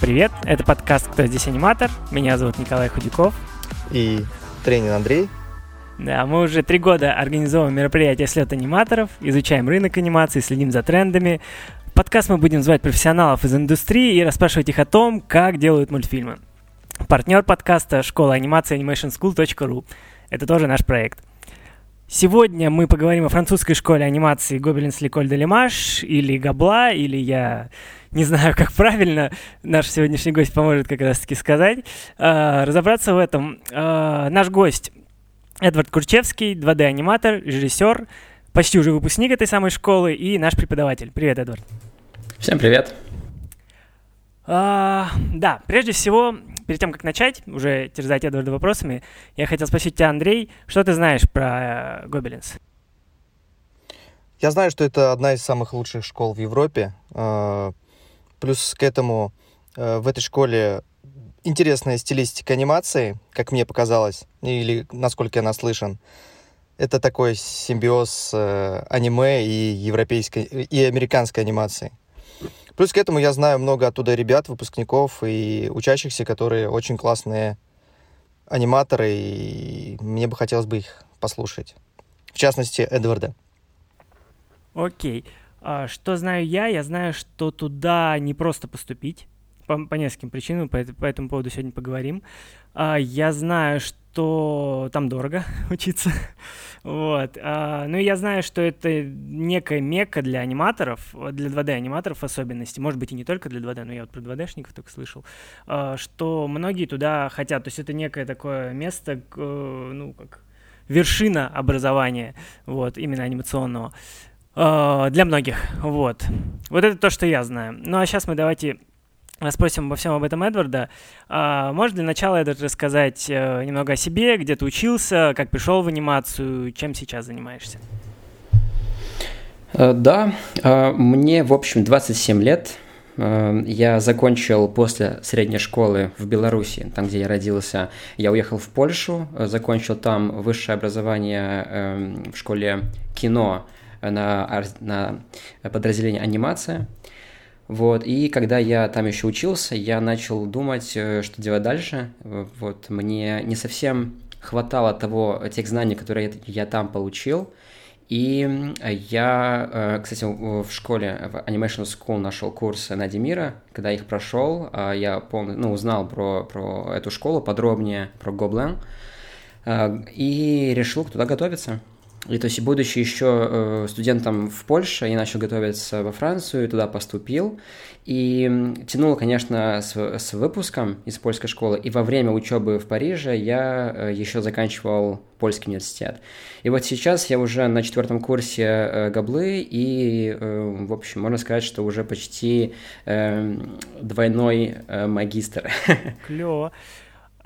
Привет, это подкаст «Кто здесь аниматор?». Меня зовут Николай Худяков. И тренер Андрей. Да, мы уже три года организовываем мероприятия «Слет аниматоров», изучаем рынок анимации, следим за трендами. Подкаст мы будем звать профессионалов из индустрии и расспрашивать их о том, как делают мультфильмы. Партнер подкаста – школа анимации animationschool.ru. Это тоже наш проект. Сегодня мы поговорим о французской школе анимации Гобелинс Ликоль де Лимаш или Габла, или я не знаю, как правильно наш сегодняшний гость поможет как раз-таки сказать. Э, разобраться в этом. Э, наш гость Эдвард Курчевский, 2D-аниматор, режиссер, почти уже выпускник этой самой школы и наш преподаватель. Привет, Эдвард. Всем привет. А, да, прежде всего, перед тем, как начать, уже терзать Эдварда вопросами, я хотел спросить тебя, Андрей, что ты знаешь про Гобелинс? Я знаю, что это одна из самых лучших школ в Европе. А, плюс к этому а, в этой школе интересная стилистика анимации, как мне показалось, или насколько я наслышан. Это такой симбиоз э, аниме и европейской, и американской анимации. Плюс к этому я знаю много оттуда ребят, выпускников и учащихся, которые очень классные аниматоры, и мне бы хотелось бы их послушать. В частности, Эдварда. Окей. А, что знаю я? Я знаю, что туда не просто поступить по, по нескольким причинам, по, по этому поводу сегодня поговорим. А, я знаю, что там дорого учиться. вот. А, ну я знаю, что это некая мека для аниматоров, для 2D-аниматоров в особенности, может быть и не только для 2D, но я вот про 2D-шников только слышал, а, что многие туда хотят. То есть это некое такое место, ну, как вершина образования, вот, именно анимационного для многих, вот. Вот это то, что я знаю. Ну а сейчас мы давайте Спросим обо всем об этом Эдварда. А, можешь для начала, Эдвард, рассказать э, немного о себе, где ты учился, как пришел в анимацию, чем сейчас занимаешься? Э, да, э, мне, в общем, 27 лет. Я закончил после средней школы в Беларуси, там, где я родился. Я уехал в Польшу, закончил там высшее образование эм, в школе кино на, на подразделение анимация. Вот, и когда я там еще учился, я начал думать, э, что делать дальше. Вот, мне не совсем хватало того, тех знаний, которые я там получил. И я, э, кстати, в школе, в Animation School нашел курсы Надимира. Когда их прошел, а я полный, ну, узнал про, про эту школу подробнее, про Гоблен, э, и решил туда готовиться. И то есть, будучи еще э, студентом в Польше, я начал готовиться во Францию, туда поступил. И тянуло, конечно, с, с выпуском из польской школы. И во время учебы в Париже я э, еще заканчивал польский университет. И вот сейчас я уже на четвертом курсе э, Габлы, и, в общем, можно сказать, что уже почти двойной магистр. Клево.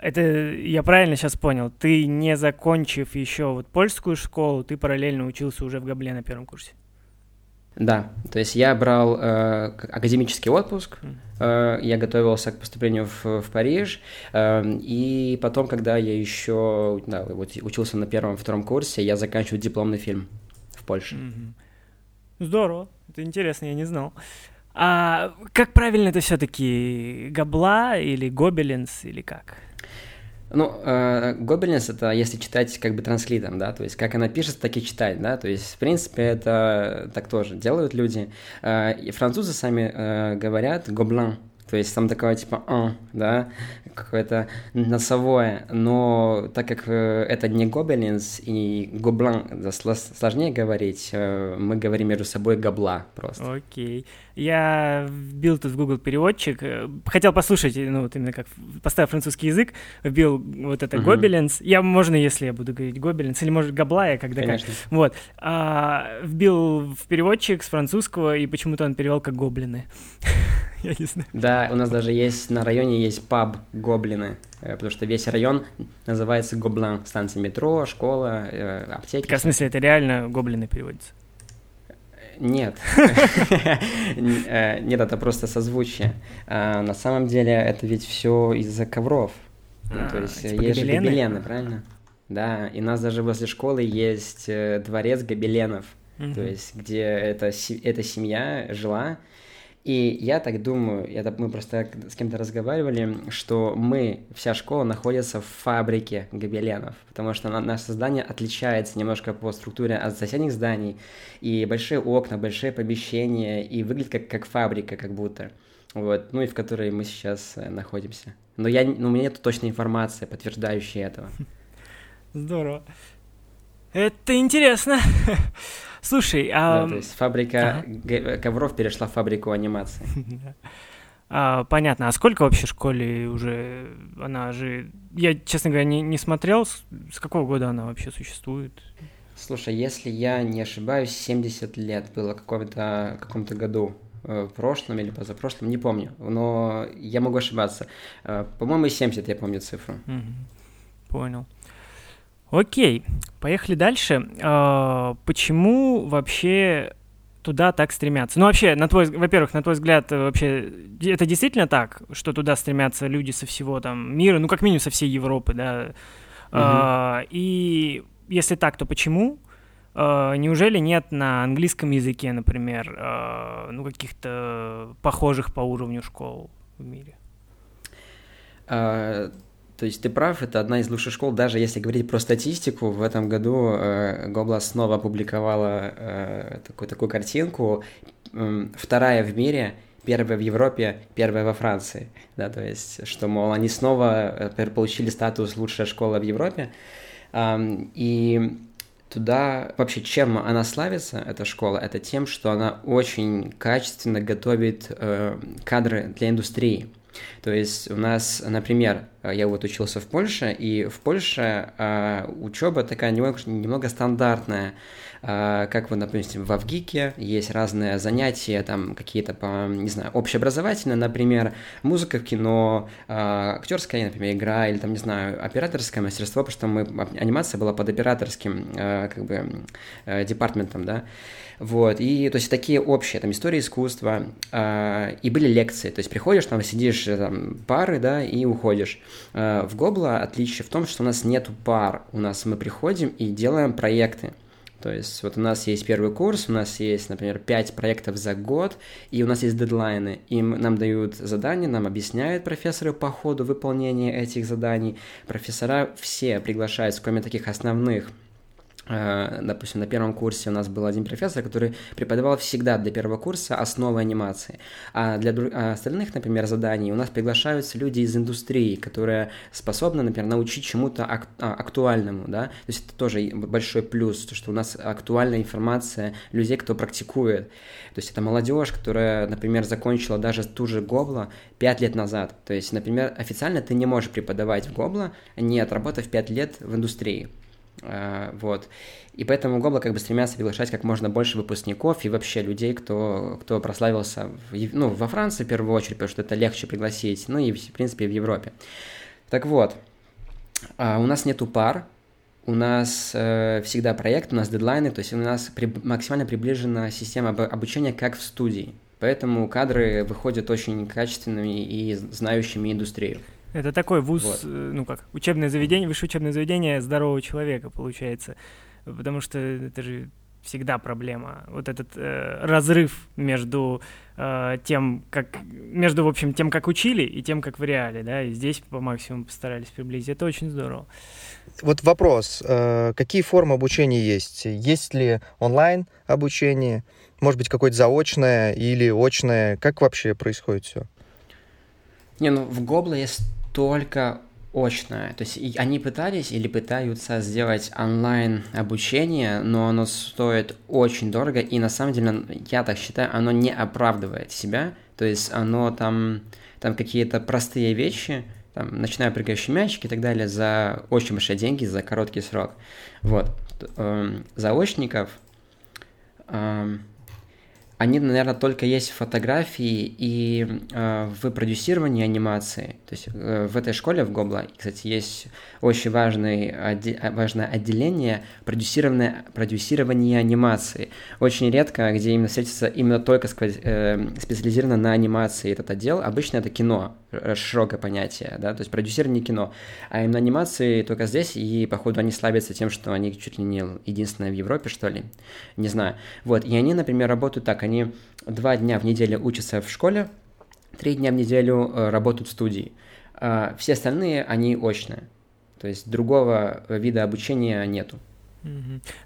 Это я правильно сейчас понял? Ты, не закончив еще вот польскую школу, ты параллельно учился уже в Габле на первом курсе? Да, то есть я брал э, академический отпуск, э, я готовился к поступлению в, в Париж, э, и потом, когда я еще да, вот, учился на первом-втором курсе, я заканчиваю дипломный фильм в Польше. Здорово, это интересно, я не знал. А как правильно это все-таки Габла или Гобелинс или как? Ну, э, Гобелинс это если читать как бы транслитом, да, то есть как она пишется, так и читать, да, то есть в принципе это так тоже делают люди. Э, и французы сами э, говорят гоблин, то есть там такое типа «а», да, какое-то носовое, но так как э, это не гобелинс и гоблан, сложнее говорить, э, мы говорим между собой гобла просто. Окей. Okay. Я вбил тут в Google переводчик, э, хотел послушать, ну, вот именно как поставил французский язык, вбил вот это uh-huh. гобелинс. Я, можно, если я буду говорить гобелинс, или, может, габлая, когда Конечно. как. Вот. А, вбил в переводчик с французского, и почему-то он перевел как гоблины. Я не знаю. Да, у нас даже есть, на районе есть паб гоблины, э, потому что весь район называется Гоблин. Станция метро, школа, э, аптеки. Так, в смысле, это реально гоблины переводится? Нет. Э, нет, это просто созвучие. А, на самом деле это ведь все из-за ковров. Ну, то а, есть типа есть же гобелены, правильно? да, и у нас даже возле школы есть э, дворец гобеленов, то есть где эта, эта семья жила, и я так думаю, это мы просто с кем-то разговаривали, что мы, вся школа находится в фабрике гобеленов, потому что наше здание отличается немножко по структуре от соседних зданий, и большие окна, большие помещения, и выглядит как, как фабрика, как будто. Вот, ну и в которой мы сейчас э, находимся. Но я, ну, у меня нет точной информации, подтверждающей этого. Здорово. Это интересно. Слушай, а... Да, то есть фабрика ага. ковров перешла в фабрику анимации. А, понятно. А сколько вообще школе уже? Она же... Я, честно говоря, не, не смотрел, с, с какого года она вообще существует? Слушай, если я не ошибаюсь, 70 лет было в каком-то каком году э, в прошлом или позапрошлом, не помню, но я могу ошибаться. Э, по-моему, 70 я помню цифру. Понял. Окей, поехали дальше. А, почему вообще туда так стремятся? Ну, вообще, на твой, во-первых, на твой взгляд, вообще, это действительно так, что туда стремятся люди со всего там мира, ну, как минимум со всей Европы, да? Угу. А, и если так, то почему? А, неужели нет на английском языке, например, а, ну, каких-то похожих по уровню школ в мире? А, то есть ты прав, это одна из лучших школ, даже если говорить про статистику, в этом году э, Гобла снова опубликовала э, такую, такую картинку, э, вторая в мире, первая в Европе, первая во Франции, да, то есть, что, мол, они снова э, получили статус лучшая школа в Европе, э, и туда вообще чем она славится, эта школа, это тем, что она очень качественно готовит э, кадры для индустрии. То есть у нас, например, я вот учился в Польше, и в Польше э, учеба такая немного, немного стандартная. Э, как вот, допустим, в Авгике есть разные занятия, там какие-то, по, не знаю, общеобразовательные, например, музыка в кино, э, актерская, например, игра, или там, не знаю, операторское мастерство, потому что мы, анимация была под операторским, э, как бы, э, департментом, да. Вот, и то есть такие общие, там, истории искусства, э, и были лекции, то есть приходишь, там, сидишь, э, там, пары, да, и уходишь. Э, в Гобла отличие в том, что у нас нету пар, у нас мы приходим и делаем проекты. То есть вот у нас есть первый курс, у нас есть, например, 5 проектов за год, и у нас есть дедлайны. Им нам дают задания, нам объясняют профессоры по ходу выполнения этих заданий. Профессора все приглашаются, кроме таких основных допустим, на первом курсе у нас был один профессор, который преподавал всегда для первого курса основы анимации. А для а остальных, например, заданий у нас приглашаются люди из индустрии, которые способны, например, научить чему-то ак- а, актуальному, да. То есть это тоже большой плюс, то, что у нас актуальная информация людей, кто практикует. То есть это молодежь, которая, например, закончила даже ту же Гобла 5 лет назад. То есть, например, официально ты не можешь преподавать в Гобла, не отработав 5 лет в индустрии. А, вот. И поэтому Гобла как бы стремятся приглашать как можно больше выпускников и вообще людей, кто, кто прославился в, ну, во Франции в первую очередь, потому что это легче пригласить, ну и, в принципе, в Европе. Так вот, а, у нас нету пар, у нас э, всегда проект, у нас дедлайны, то есть у нас при, максимально приближена система обучения как в студии. Поэтому кадры выходят очень качественными и знающими индустрию. Это такой вуз, вот. Э, ну как, учебное заведение, высшее учебное заведение здорового человека, получается. Потому что это же всегда проблема. Вот этот э, разрыв между э, тем, как между, в общем, тем, как учили, и тем, как в реале, да, и здесь по максимуму постарались приблизить. Это очень здорово. Вот вопрос, э, какие формы обучения есть? Есть ли онлайн обучение? Может быть, какое-то заочное или очное? Как вообще происходит все? Не, ну в Гобла есть только очное. То есть они пытались или пытаются сделать онлайн обучение, но оно стоит очень дорого, и на самом деле, я так считаю, оно не оправдывает себя. То есть оно там, там какие-то простые вещи, там, начиная прыгающий мячик и так далее, за очень большие деньги, за короткий срок. Вот. Эм, заочников эм, они, наверное, только есть в фотографии и э, в продюсировании анимации. То есть э, в этой школе в Гобла, кстати, есть очень важный, отде- важное отделение продюсирование, продюсирование анимации. Очень редко, где именно встретится именно только э, специализировано на анимации этот отдел. Обычно это кино, широкое понятие, да, то есть продюсирование кино, а именно анимации только здесь, и, походу, они славятся тем, что они чуть ли не единственные в Европе, что ли, не знаю. Вот, и они, например, работают так, они два дня в неделю учатся в школе, три дня в неделю э, работают в студии, а все остальные, они очные, то есть другого вида обучения нету.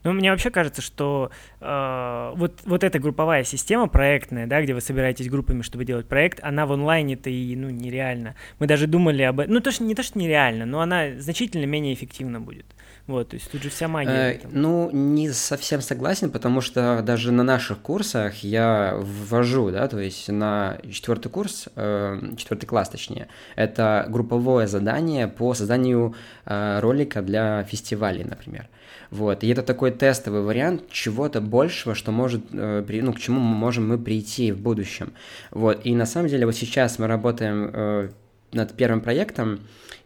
Ну, мне вообще кажется, что э, вот, вот эта групповая система проектная, да, где вы собираетесь группами, чтобы делать проект, она в онлайне-то и, ну, нереально. Мы даже думали об этом, ну, то, что, не то, что нереально, но она значительно менее эффективна будет. Вот, то есть тут же вся магия. Э, ну, не совсем согласен, потому что даже на наших курсах я ввожу, да, то есть на четвертый курс, э, четвертый класс точнее, это групповое задание по созданию э, ролика для фестивалей, например. Вот. И это такой тестовый вариант чего-то большего, что может, э, ну, к чему мы можем мы прийти в будущем. Вот. И на самом деле вот сейчас мы работаем э, над первым проектом,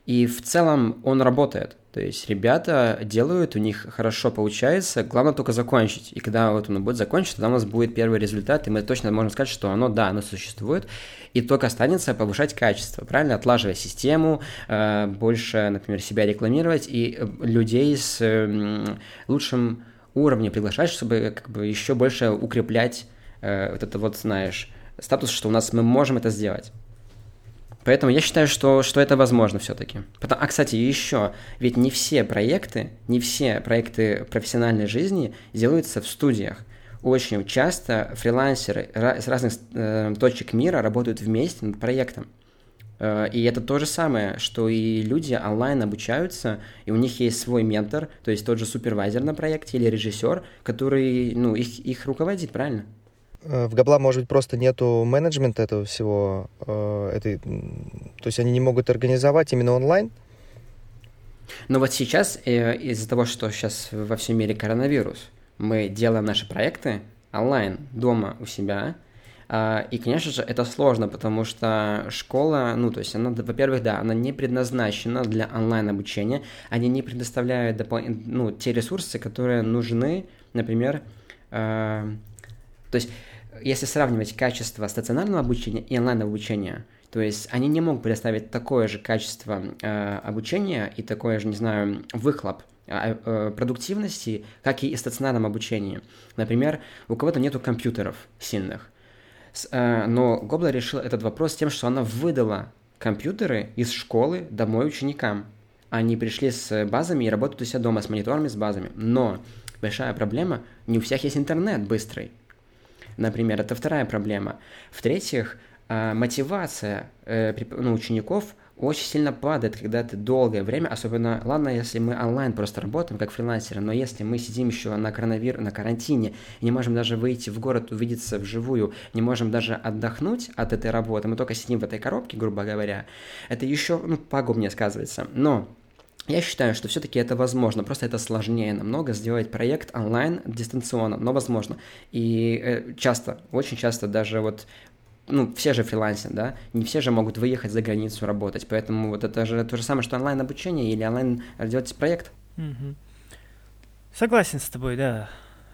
и в целом он работает. То есть ребята делают, у них хорошо получается, главное только закончить. И когда вот он будет закончен, тогда у нас будет первый результат, и мы точно можем сказать, что оно, да, оно существует, и только останется повышать качество, правильно? Отлаживать систему, э, больше, например, себя рекламировать и э, людей с лучшим уровнем приглашать, чтобы как бы еще больше укреплять э, вот это вот, знаешь, статус, что у нас мы можем это сделать. Поэтому я считаю, что, что это возможно все-таки. А, кстати, еще, ведь не все проекты, не все проекты профессиональной жизни делаются в студиях. Очень часто фрилансеры с разных э, точек мира работают вместе над проектом. Э, и это то же самое, что и люди онлайн обучаются, и у них есть свой ментор, то есть тот же супервайзер на проекте или режиссер, который ну, их, их руководит, правильно? Э, в Габла, может быть, просто нету менеджмента этого всего, э, этой, то есть они не могут организовать именно онлайн? Но вот сейчас, э, из-за того, что сейчас во всем мире коронавирус, мы делаем наши проекты онлайн, дома у себя, а, и, конечно же, это сложно, потому что школа, ну, то есть она, во-первых, да, она не предназначена для онлайн-обучения, они не предоставляют допол- ну, те ресурсы, которые нужны, например, то есть если сравнивать качество стационарного обучения и онлайн-обучения, то есть они не могут предоставить такое же качество э, обучения и такое же, не знаю, выхлоп э, э, продуктивности, как и стационарном обучении. Например, у кого-то нету компьютеров сильных, э, но Гобла решила этот вопрос тем, что она выдала компьютеры из школы домой ученикам. Они пришли с базами и работают у себя дома с мониторами, с базами. Но большая проблема, не у всех есть интернет быстрый например, это вторая проблема. В-третьих, а, мотивация э, ну, учеников очень сильно падает, когда ты долгое время, особенно, ладно, если мы онлайн просто работаем, как фрилансеры, но если мы сидим еще на коронавир, на карантине, и не можем даже выйти в город, увидеться вживую, не можем даже отдохнуть от этой работы, мы только сидим в этой коробке, грубо говоря, это еще, ну, пагубнее сказывается. Но я считаю, что все-таки это возможно, просто это сложнее намного сделать проект онлайн дистанционно, но возможно. И э, часто, очень часто даже вот ну, все же фрилансят, да, не все же могут выехать за границу работать, поэтому вот это же то же самое, что онлайн-обучение или онлайн делать проект. Угу. Согласен с тобой, да.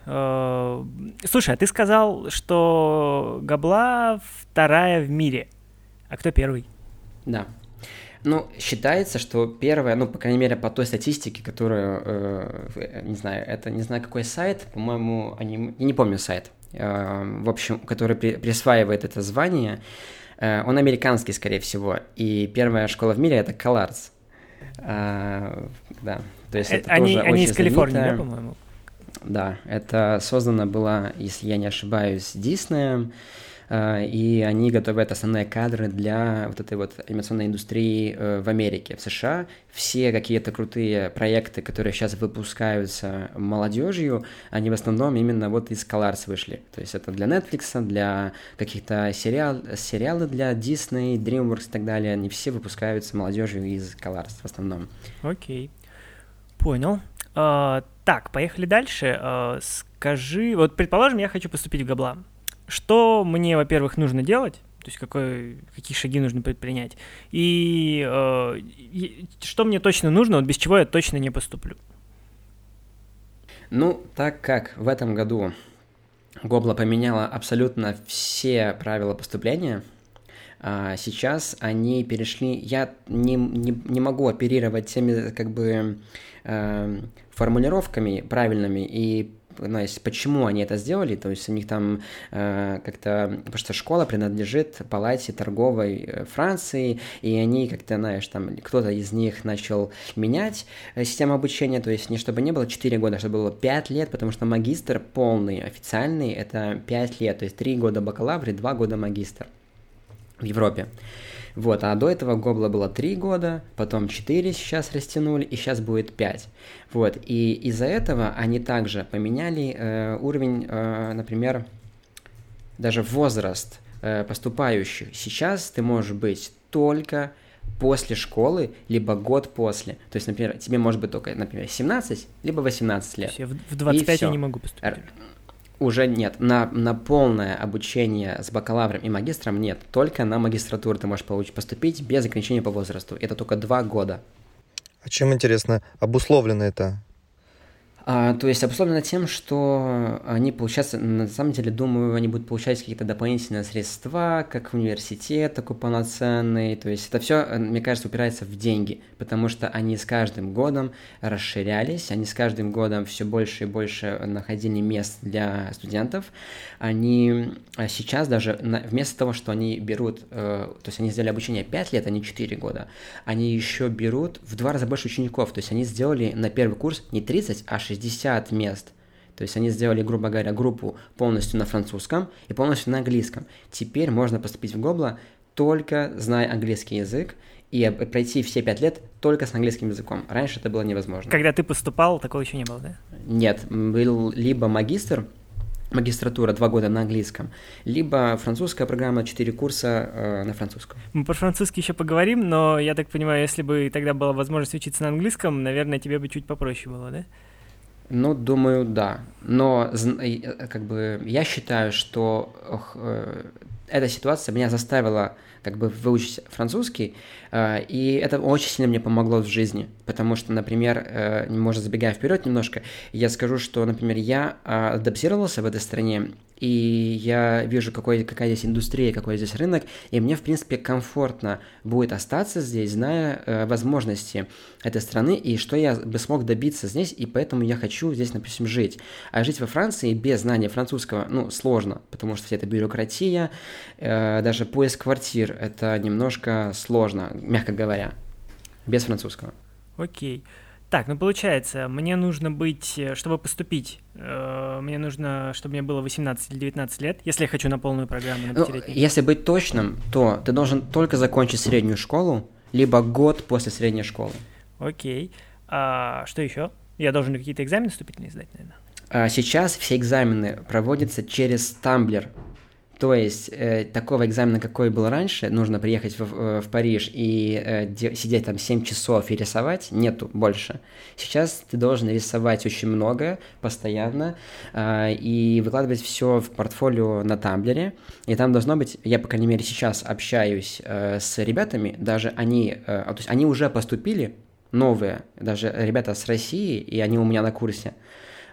Э, слушай, а ты сказал, что Габла вторая в мире. А кто первый? Да. Ну, считается, что первое, ну, по крайней мере, по той статистике, которую, э, не знаю, это не знаю какой сайт, по-моему, они, я не помню сайт, э, в общем, который при, присваивает это звание, э, он американский, скорее всего, и первая школа в мире это CalArts. Э, да, то есть это они, тоже они очень из Калифорнии, да, по-моему? Да, это создано было, если я не ошибаюсь, Диснеем, Э, и они готовят основные кадры для вот этой вот анимационной индустрии э, в Америке, в США. Все какие-то крутые проекты, которые сейчас выпускаются молодежью, они в основном именно вот из Colors вышли. То есть это для Netflix, для каких-то сериал, сериалы для Disney, DreamWorks и так далее. Они все выпускаются молодежью из Colors в основном. Окей, понял. Uh, так, поехали дальше. Uh, скажи, вот предположим, я хочу поступить в Габла что мне, во-первых, нужно делать, то есть какой, какие шаги нужно предпринять, и, э, что мне точно нужно, вот без чего я точно не поступлю. Ну, так как в этом году Гобла поменяла абсолютно все правила поступления, А сейчас они перешли... Я не, не, не могу оперировать теми как бы э, формулировками правильными и знаешь, почему они это сделали, то есть у них там э, как-то, потому что школа принадлежит палате торговой э, Франции, и они как-то, знаешь, там кто-то из них начал менять э, систему обучения, то есть не чтобы не было 4 года, а чтобы было 5 лет, потому что магистр полный, официальный, это 5 лет, то есть 3 года бакалавр и 2 года магистр в Европе. Вот, а до этого Гобла было 3 года, потом 4 сейчас растянули, и сейчас будет 5. Вот, и из-за этого они также поменяли э, уровень, э, например, даже возраст э, поступающих. Сейчас ты можешь быть только после школы, либо год после. То есть, например, тебе может быть только, например, 17, либо 18 лет. В 25 я не могу поступить уже нет. На, на полное обучение с бакалавром и магистром нет. Только на магистратуру ты можешь получить, поступить без ограничения по возрасту. Это только два года. А чем, интересно, обусловлено это? А, то есть обусловлено тем, что они, получается, на самом деле, думаю, они будут получать какие-то дополнительные средства, как университет такой полноценный. То есть это все, мне кажется, упирается в деньги, потому что они с каждым годом расширялись, они с каждым годом все больше и больше находили мест для студентов. Они а сейчас даже вместо того, что они берут, э, то есть они сделали обучение 5 лет, а не 4 года, они еще берут в два раза больше учеников. То есть они сделали на первый курс не 30, а 60 60 мест. То есть они сделали, грубо говоря, группу полностью на французском и полностью на английском. Теперь можно поступить в Гобла только зная английский язык и пройти все пять лет только с английским языком. Раньше это было невозможно. Когда ты поступал, такого еще не было, да? Нет, был либо магистр, магистратура два года на английском, либо французская программа, четыре курса э, на французском. Мы про французский еще поговорим, но я так понимаю, если бы тогда была возможность учиться на английском, наверное, тебе бы чуть попроще было, да? Ну, думаю, да. Но э, как бы я считаю, что э, эта ситуация меня заставила как бы выучить французский, э, и это очень сильно мне помогло в жизни, потому что, например, может забегая вперед немножко, я скажу, что, например, я адаптировался в этой стране, и я вижу, какой, какая здесь индустрия, какой здесь рынок, и мне, в принципе, комфортно будет остаться здесь, зная э, возможности этой страны и что я бы смог добиться здесь, и поэтому я хочу здесь, допустим, жить. А жить во Франции без знания французского, ну, сложно, потому что вся эта бюрократия, э, даже поиск квартир, это немножко сложно, мягко говоря, без французского. Окей. Так, ну получается, мне нужно быть, э, чтобы поступить, э, мне нужно, чтобы мне было 18 или 19 лет, если я хочу на полную программу на ну, Если быть точным, то ты должен только закончить среднюю школу, либо год после средней школы. Окей. А что еще? Я должен какие-то экзамены вступительные сдать, наверное? А сейчас все экзамены проводятся через Тамблер. То есть э, такого экзамена, какой был раньше, нужно приехать в, в Париж и э, де, сидеть там 7 часов и рисовать, нету больше. Сейчас ты должен рисовать очень много, постоянно, э, и выкладывать все в портфолио на Тамблере. И там должно быть, я, по крайней мере, сейчас общаюсь э, с ребятами, даже они, э, то есть они уже поступили, новые, даже ребята с России, и они у меня на курсе.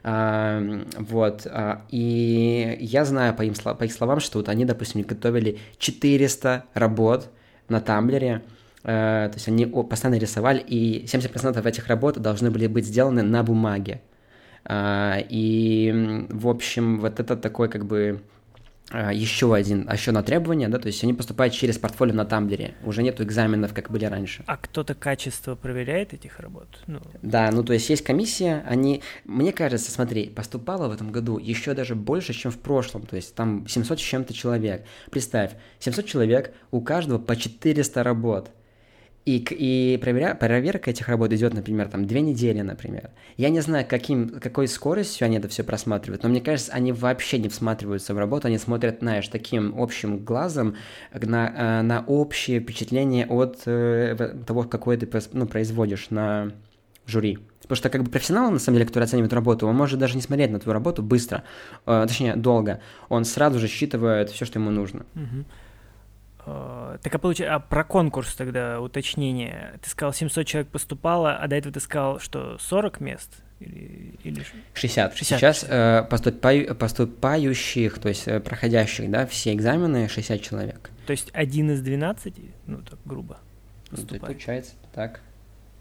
Вот. А, и я знаю по, им, по их словам, что вот они, допустим, готовили 400 работ на Тамблере, э, то есть они постоянно рисовали, и 70% этих работ должны были быть сделаны на бумаге. А, и, в общем, вот это такой как бы еще один, еще одно требование, да, то есть они поступают через портфолио на Тамблере, уже нету экзаменов, как были раньше. А кто-то качество проверяет этих работ? Ну... Да, ну то есть есть комиссия, они, мне кажется, смотри, поступало в этом году еще даже больше, чем в прошлом, то есть там 700 с чем-то человек. Представь, 700 человек, у каждого по 400 работ – и, и проверя, проверка этих работ идет, например, там две недели, например. Я не знаю, каким, какой скоростью они это все просматривают, но мне кажется, они вообще не всматриваются в работу, они смотрят, знаешь, таким общим глазом на, э, на общее впечатление от э, того, какое ты ну, производишь на жюри. Потому что как бы профессионал, на самом деле, который оценивает работу, он может даже не смотреть на твою работу быстро, э, точнее, долго. Он сразу же считывает все, что ему нужно. Uh-huh. Э, так а получается, а про конкурс тогда уточнение. Ты сказал, 700 человек поступало, а до этого ты сказал, что 40 мест? Или, или... 60. 60. Сейчас э, поступаю, поступающих, то есть э, проходящих, да, все экзамены 60 человек. То есть один из двенадцати, ну так грубо, поступает. Ну, получается так.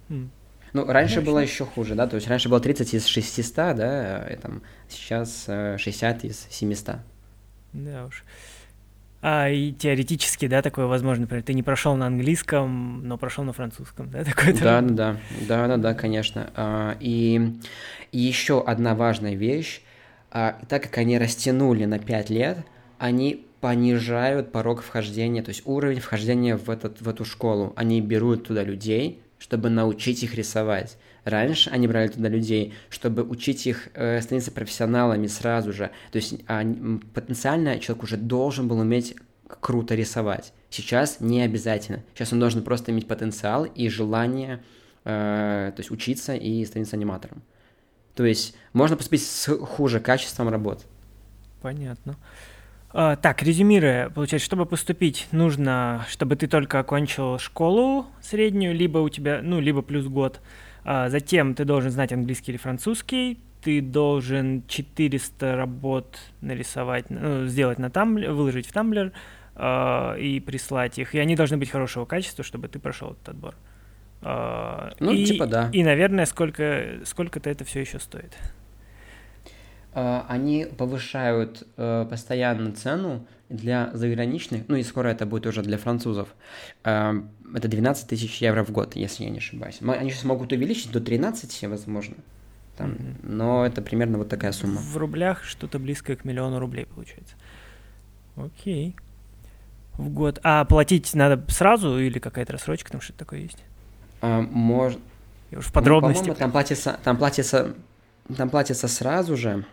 Mm. Ну, раньше Конечно. было еще хуже, да, то есть раньше было 30 из 600, да, и там сейчас 60 из 700. Да уж. А, и теоретически, да, такое возможно, например, ты не прошел на английском, но прошел на французском, да, такое Да, да, да, да, да, да, конечно. А, и, и еще одна важная вещь, а, так как они растянули на 5 лет, они понижают порог вхождения, то есть уровень вхождения в, этот, в эту школу. Они берут туда людей, чтобы научить их рисовать. Раньше они брали туда людей, чтобы учить их э, становиться профессионалами сразу же. То есть а, потенциально человек уже должен был уметь круто рисовать. Сейчас не обязательно. Сейчас он должен просто иметь потенциал и желание э, то есть учиться и становиться аниматором. То есть можно поступить с хуже качеством работ. Понятно. А, так, резюмируя, получается, чтобы поступить, нужно, чтобы ты только окончил школу среднюю, либо у тебя, ну, либо плюс год, а, затем ты должен знать английский или французский, ты должен 400 работ нарисовать, ну, сделать на тамблер, выложить в тамблер э, и прислать их. И они должны быть хорошего качества, чтобы ты прошел этот отбор. Э, ну, и, типа да. И, наверное, сколько, сколько-то это все еще стоит. Они повышают э, постоянно цену для заграничных, ну и скоро это будет уже для французов. Э, это 12 тысяч евро в год, если я не ошибаюсь. Они сейчас могут увеличить до 13, возможно. Там, mm-hmm. Но это примерно вот такая сумма. В рублях что-то близкое к миллиону рублей получается. Окей. В год. А платить надо сразу или какая-то рассрочка, там что-то такое есть? А, может. Я уж в подробности. Ну, там платится, там платится, там платится сразу же.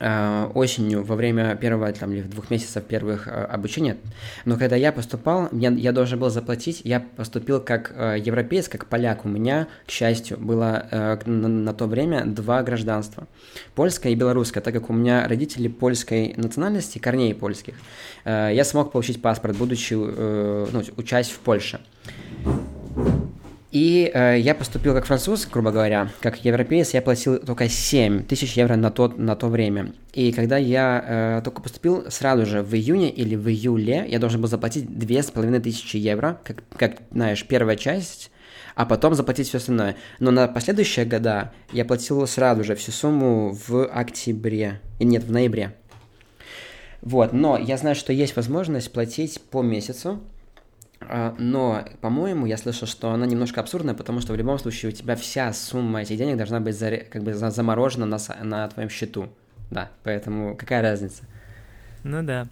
Э, осенью во время первого там, или двух месяцев первых э, обучения. Но когда я поступал, я, я должен был заплатить, я поступил как э, европеец, как поляк. У меня, к счастью, было на, то время два гражданства. Польское и белорусское, так как у меня родители польской национальности, корней польских. Я смог получить паспорт, будучи, ну, учась в Польше. И э, я поступил как француз, грубо говоря, как европеец, я платил только 7 тысяч евро на то, на то время. И когда я э, только поступил, сразу же в июне или в июле я должен был заплатить 2500 евро, как, как, знаешь, первая часть, а потом заплатить все остальное. Но на последующие года я платил сразу же всю сумму в октябре, и нет, в ноябре. Вот, но я знаю, что есть возможность платить по месяцу, но, по-моему, я слышал, что она немножко абсурдная, потому что в любом случае у тебя вся сумма этих денег должна быть за, как бы заморожена на, на твоем счету. Да, поэтому какая разница? Ну да.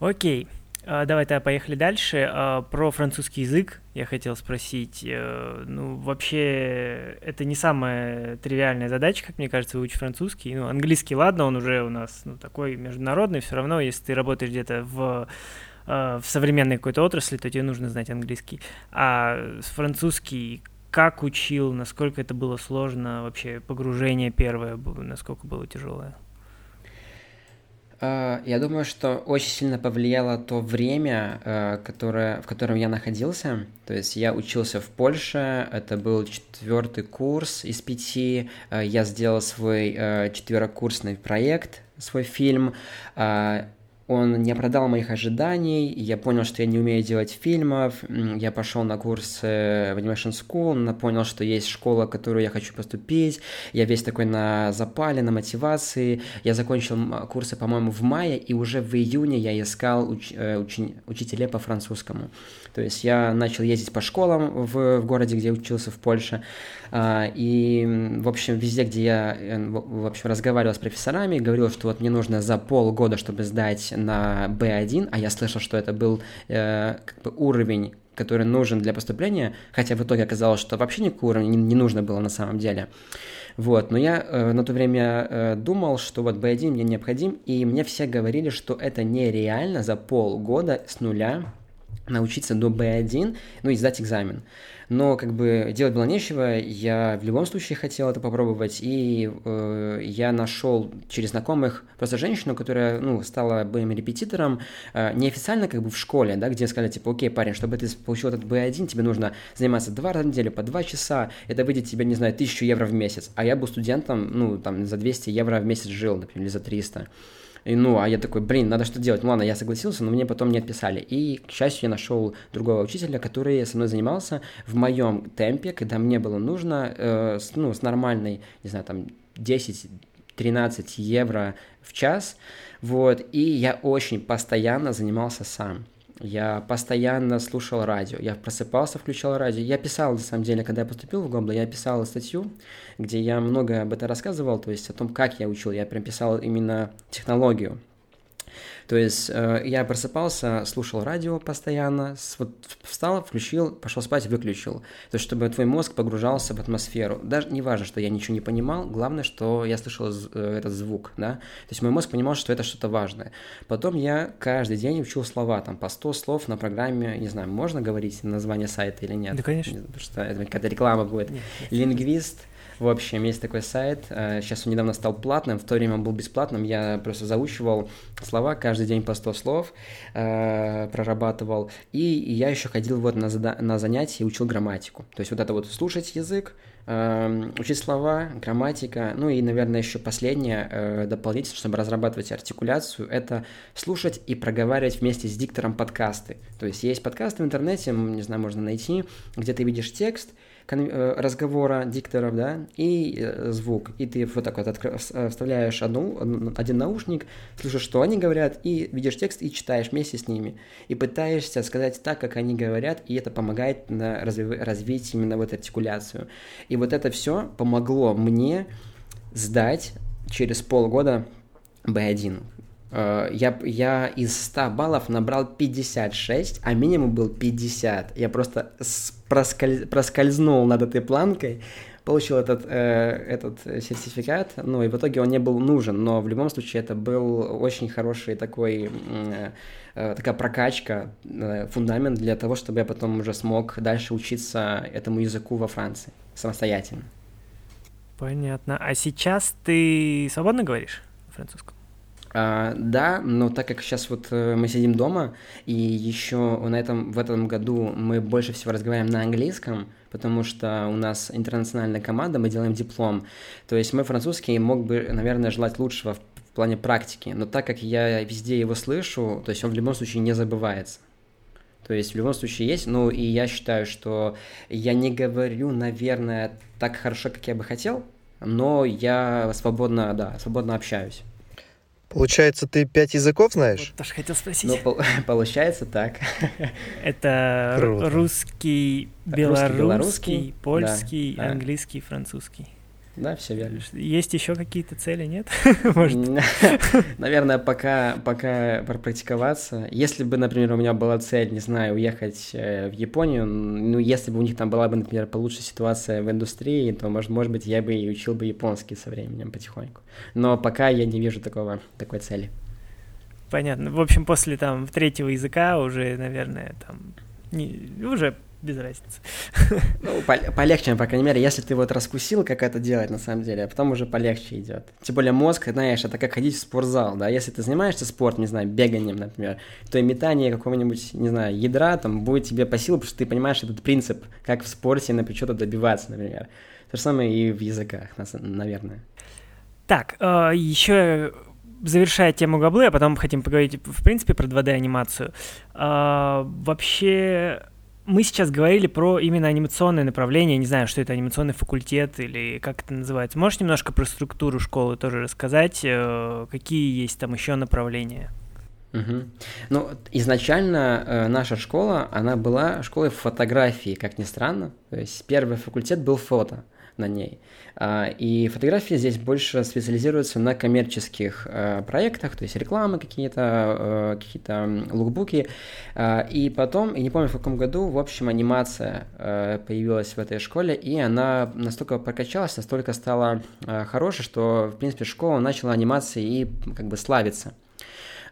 Окей. А, давай тогда поехали дальше. А, про французский язык я хотел спросить. Э, ну, вообще, это не самая тривиальная задача, как мне кажется, выучить французский. Ну, английский, ладно, он уже у нас ну, такой международный, все равно, если ты работаешь где-то в в современной какой-то отрасли, то тебе нужно знать английский. А французский как учил, насколько это было сложно, вообще погружение первое, насколько было тяжелое? А, я думаю, что очень сильно повлияло то время, э, которое, в котором я находился. То есть я учился в Польше, это был четвертый курс из пяти. Э, я сделал свой четверокурсный проект, свой фильм. Он не оправдал моих ожиданий, я понял, что я не умею делать фильмов, я пошел на курс в Animation School, понял, что есть школа, в которую я хочу поступить, я весь такой на запале, на мотивации, я закончил курсы, по-моему, в мае, и уже в июне я искал уч- э, учи- учителя по французскому. То есть я начал ездить по школам в, в городе, где учился в Польше, а, и, в общем, везде, где я, э, в общем, разговаривал с профессорами, говорил, что вот мне нужно за полгода, чтобы сдать на B1, а я слышал, что это был э, как бы уровень который нужен для поступления, хотя в итоге оказалось, что вообще никакого уровня не, не нужно было на самом деле. Вот, но я э, на то время э, думал, что вот B1 мне необходим, и мне все говорили, что это нереально за полгода с нуля научиться до B1, ну и сдать экзамен но как бы делать было нечего, я в любом случае хотел это попробовать, и э, я нашел через знакомых просто женщину, которая, ну, стала моим репетитором, э, неофициально как бы в школе, да, где сказали, типа, окей, парень, чтобы ты получил этот B1, тебе нужно заниматься два раза в неделю по два часа, это выйдет тебе, не знаю, тысячу евро в месяц, а я был студентом, ну, там, за 200 евро в месяц жил, например, или за 300, И, ну, а я такой, блин, надо что делать? Ну, ладно, я согласился, но мне потом не отписали. И, к счастью, я нашел другого учителя, который со мной занимался в моем темпе, когда мне было нужно, э, с, ну, с нормальной, не знаю, там, 10-13 евро в час, вот, и я очень постоянно занимался сам. Я постоянно слушал радио. Я просыпался, включал радио. Я писал, на самом деле, когда я поступил в Гобла, я писал статью, где я много об этом рассказывал, то есть о том, как я учил. Я прям писал именно технологию. То есть э, я просыпался, слушал радио постоянно, вот встал, включил, пошел спать, выключил. То есть чтобы твой мозг погружался в атмосферу. Даже не важно, что я ничего не понимал, главное, что я слышал э, этот звук, да. То есть мой мозг понимал, что это что-то важное. Потом я каждый день учил слова, там по 100 слов на программе, не знаю, можно говорить название сайта или нет? Да, конечно. Потому что это какая-то реклама будет. Нет, Лингвист в общем, есть такой сайт, э, сейчас он недавно стал платным, в то время он был бесплатным, я просто заучивал слова, каждый день по 100 слов э, прорабатывал, и я еще ходил вот на, на занятия и учил грамматику. То есть вот это вот слушать язык, э, учить слова, грамматика, ну и, наверное, еще последнее, э, дополнительно, чтобы разрабатывать артикуляцию, это слушать и проговаривать вместе с диктором подкасты. То есть есть подкасты в интернете, не знаю, можно найти, где ты видишь текст, разговора дикторов, да, и э, звук. И ты вот так вот откры... Э, вставляешь одну, один наушник, слушаешь, что они говорят, и видишь текст и читаешь вместе с ними. И пытаешься сказать так, как они говорят, и это помогает на разви... развить именно вот артикуляцию. И вот это все помогло мне сдать через полгода B1. Я, я из 100 баллов набрал 56, а минимум был 50. Я просто просколь... проскользнул над этой планкой, получил этот, э, этот сертификат, ну и в итоге он не был нужен, но в любом случае это был очень хороший такой, э, э, такая прокачка, э, фундамент для того, чтобы я потом уже смог дальше учиться этому языку во Франции самостоятельно. Понятно. А сейчас ты свободно говоришь французском? А, да, но так как сейчас вот э, мы сидим дома, и еще на этом, в этом году мы больше всего разговариваем на английском, потому что у нас интернациональная команда, мы делаем диплом. То есть мой французский мог бы, наверное, желать лучшего в, плане практики, но так как я везде его слышу, то есть он в любом случае не забывается. То есть в любом случае есть, ну и я считаю, что я не говорю, наверное, так хорошо, как я бы хотел, но я свободно, да, свободно общаюсь. Получается, ты пять языков знаешь? Вот тоже хотел спросить. Ну, получается так. Это Круто. русский, белорусский, польский, да. английский, французский. Да, все верно. Есть еще какие-то цели, нет? Наверное, пока, пока пропрактиковаться. Если бы, например, у меня была цель, не знаю, уехать э, в Японию, ну, если бы у них там была бы, например, получше ситуация в индустрии, то, может, может быть, я бы и учил бы японский со временем потихоньку. Но пока я не вижу такого, такой цели. Понятно. В общем, после там третьего языка уже, наверное, там не, уже без разницы. Ну, полегче, по крайней мере, если ты вот раскусил, как это делать на самом деле, а потом уже полегче идет. Тем более мозг, знаешь, это как ходить в спортзал, да, если ты занимаешься спортом, не знаю, беганием, например, то и метание какого-нибудь, не знаю, ядра там будет тебе по силу, потому что ты понимаешь этот принцип, как в спорте, например, что-то добиваться, например. То же самое и в языках, наверное. Так, э, еще завершая тему габлы, а потом хотим поговорить, в принципе, про 2D-анимацию. Э, вообще, мы сейчас говорили про именно анимационное направление, не знаю, что это анимационный факультет или как это называется. Можешь немножко про структуру школы тоже рассказать, э, какие есть там еще направления? Угу. Ну, изначально э, наша школа, она была школой фотографии, как ни странно. То есть первый факультет был фото на ней. А, и фотографии здесь больше специализируются на коммерческих э, проектах, то есть рекламы какие-то, э, какие-то лукбуки. А, и потом, я не помню в каком году, в общем, анимация э, появилась в этой школе, и она настолько прокачалась, настолько стала хорошей, что, в принципе, школа начала анимации и как бы славиться.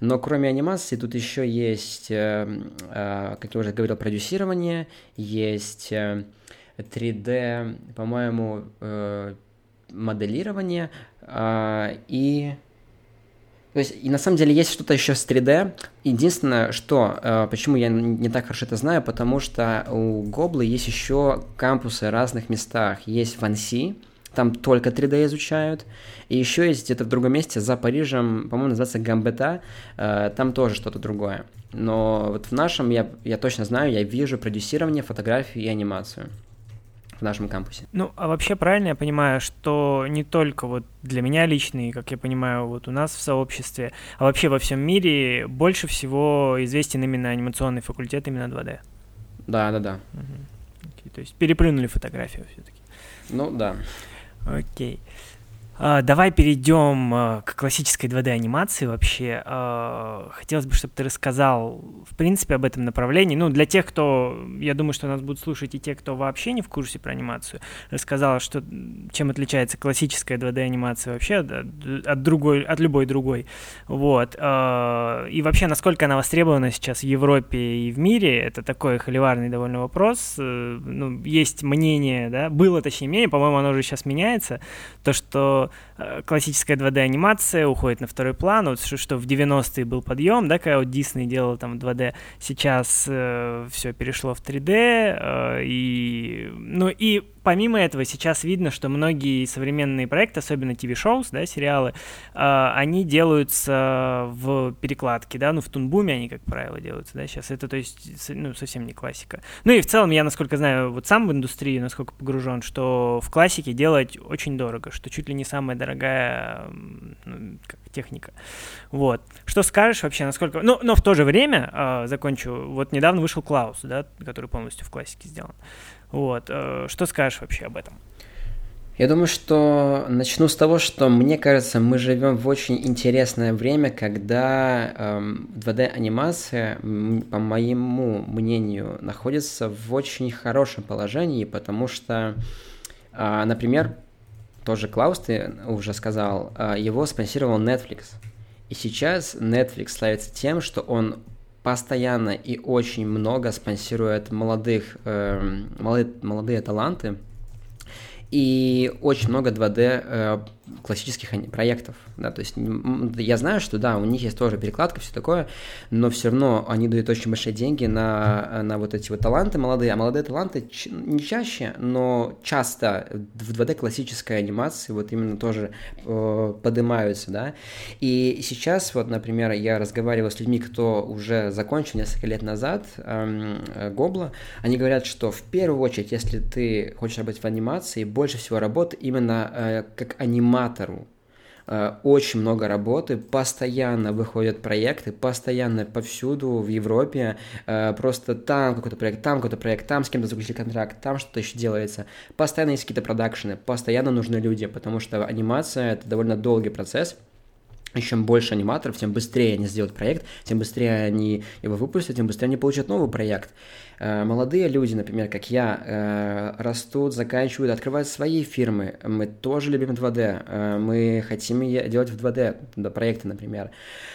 Но кроме анимации тут еще есть, как я уже говорил, продюсирование, есть 3D, по-моему, э, моделирование э, и то есть, и на самом деле есть что-то еще с 3D. Единственное, что, э, почему я не так хорошо это знаю, потому что у Гоблы есть еще кампусы в разных местах. Есть в Анси, там только 3D изучают. И еще есть где-то в другом месте, за Парижем, по-моему, называется Гамбета, э, там тоже что-то другое. Но вот в нашем я, я точно знаю, я вижу продюсирование, фотографию и анимацию в нашем кампусе. Ну, а вообще правильно я понимаю, что не только вот для меня лично, и, как я понимаю, вот у нас в сообществе, а вообще во всем мире больше всего известен именно анимационный факультет именно 2D? Да, да, да. Угу. Окей, то есть переплюнули фотографию все-таки. Ну, да. Окей. А, давай перейдем а, к классической 2D-анимации вообще. А, хотелось бы, чтобы ты рассказал, в принципе, об этом направлении. Ну, для тех, кто, я думаю, что нас будут слушать и те, кто вообще не в курсе про анимацию, рассказал, что, чем отличается классическая 2D-анимация вообще от, от, другой, от любой другой. Вот. И вообще, насколько она востребована сейчас в Европе и в мире, это такой холиварный довольно вопрос. Э, ну, есть мнение, да, было точнее мнение, по-моему, оно уже сейчас меняется, то, что классическая 2D-анимация уходит на второй план, вот что, что в 90-е был подъем, да, когда вот Disney делал там 2D, сейчас э, все перешло в 3D, э, и, ну и помимо этого сейчас видно, что многие современные проекты, особенно TV-шоу, да, сериалы, э, они делаются в перекладке, да, ну в Тунбуме они, как правило, делаются, да, сейчас это, то есть, ну, совсем не классика. Ну и в целом, я, насколько знаю, вот сам в индустрии, насколько погружен, что в классике делать очень дорого, что чуть ли не самая дорогая ну, как, техника. Вот. Что скажешь вообще, насколько... Ну, но в то же время, э, закончу, вот недавно вышел Клаус, да, который полностью в классике сделан. Вот. Э, что скажешь вообще об этом? Я думаю, что начну с того, что мне кажется, мы живем в очень интересное время, когда эм, 2D-анимация, по моему мнению, находится в очень хорошем положении, потому что, э, например, тоже Клаус, ты уже сказал, э, его спонсировал Netflix. И сейчас Netflix славится тем, что он постоянно и очень много спонсирует молодых, э, молодые, молодые таланты, и очень много 2D э, классических проектов, да, то есть я знаю, что да, у них есть тоже перекладка, все такое, но все равно они дают очень большие деньги на, на вот эти вот таланты молодые, а молодые таланты не чаще, но часто в 2D классической анимации вот именно тоже э, поднимаются, да, и сейчас вот, например, я разговаривал с людьми, кто уже закончил несколько лет назад э, Гобла, они говорят, что в первую очередь, если ты хочешь работать в анимации, больше всего работы именно э, как аниматору. Э, очень много работы, постоянно выходят проекты, постоянно повсюду в Европе, э, просто там какой-то проект, там какой-то проект, там с кем-то заключили контракт, там что-то еще делается. Постоянно есть какие-то продакшены, постоянно нужны люди, потому что анимация — это довольно долгий процесс, и чем больше аниматоров, тем быстрее они сделают проект, тем быстрее они его выпустят, тем быстрее они получат новый проект. Э, молодые люди, например, как я, э, растут, заканчивают, открывают свои фирмы. Мы тоже любим 2D. Э, мы хотим делать в 2D проекты, например.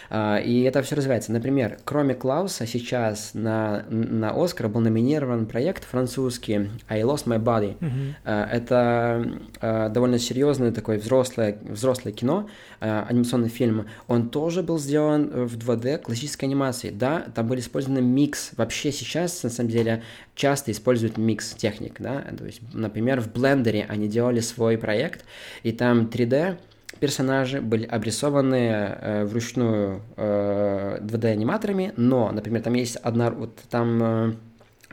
И это все развивается. Например, кроме Клауса, сейчас на, на Оскар был номинирован проект французский I Lost My Body. Uh-huh. Это довольно серьезное такое взрослое, взрослое кино, анимационный фильм. Он тоже был сделан в 2D классической анимации. Да, там были использованы микс. Вообще сейчас, на самом деле, деле часто используют микс техник, да, то есть, например, в Blender они делали свой проект, и там 3D персонажи были обрисованы э, вручную э, 2D-аниматорами, но, например, там есть одна, вот там э,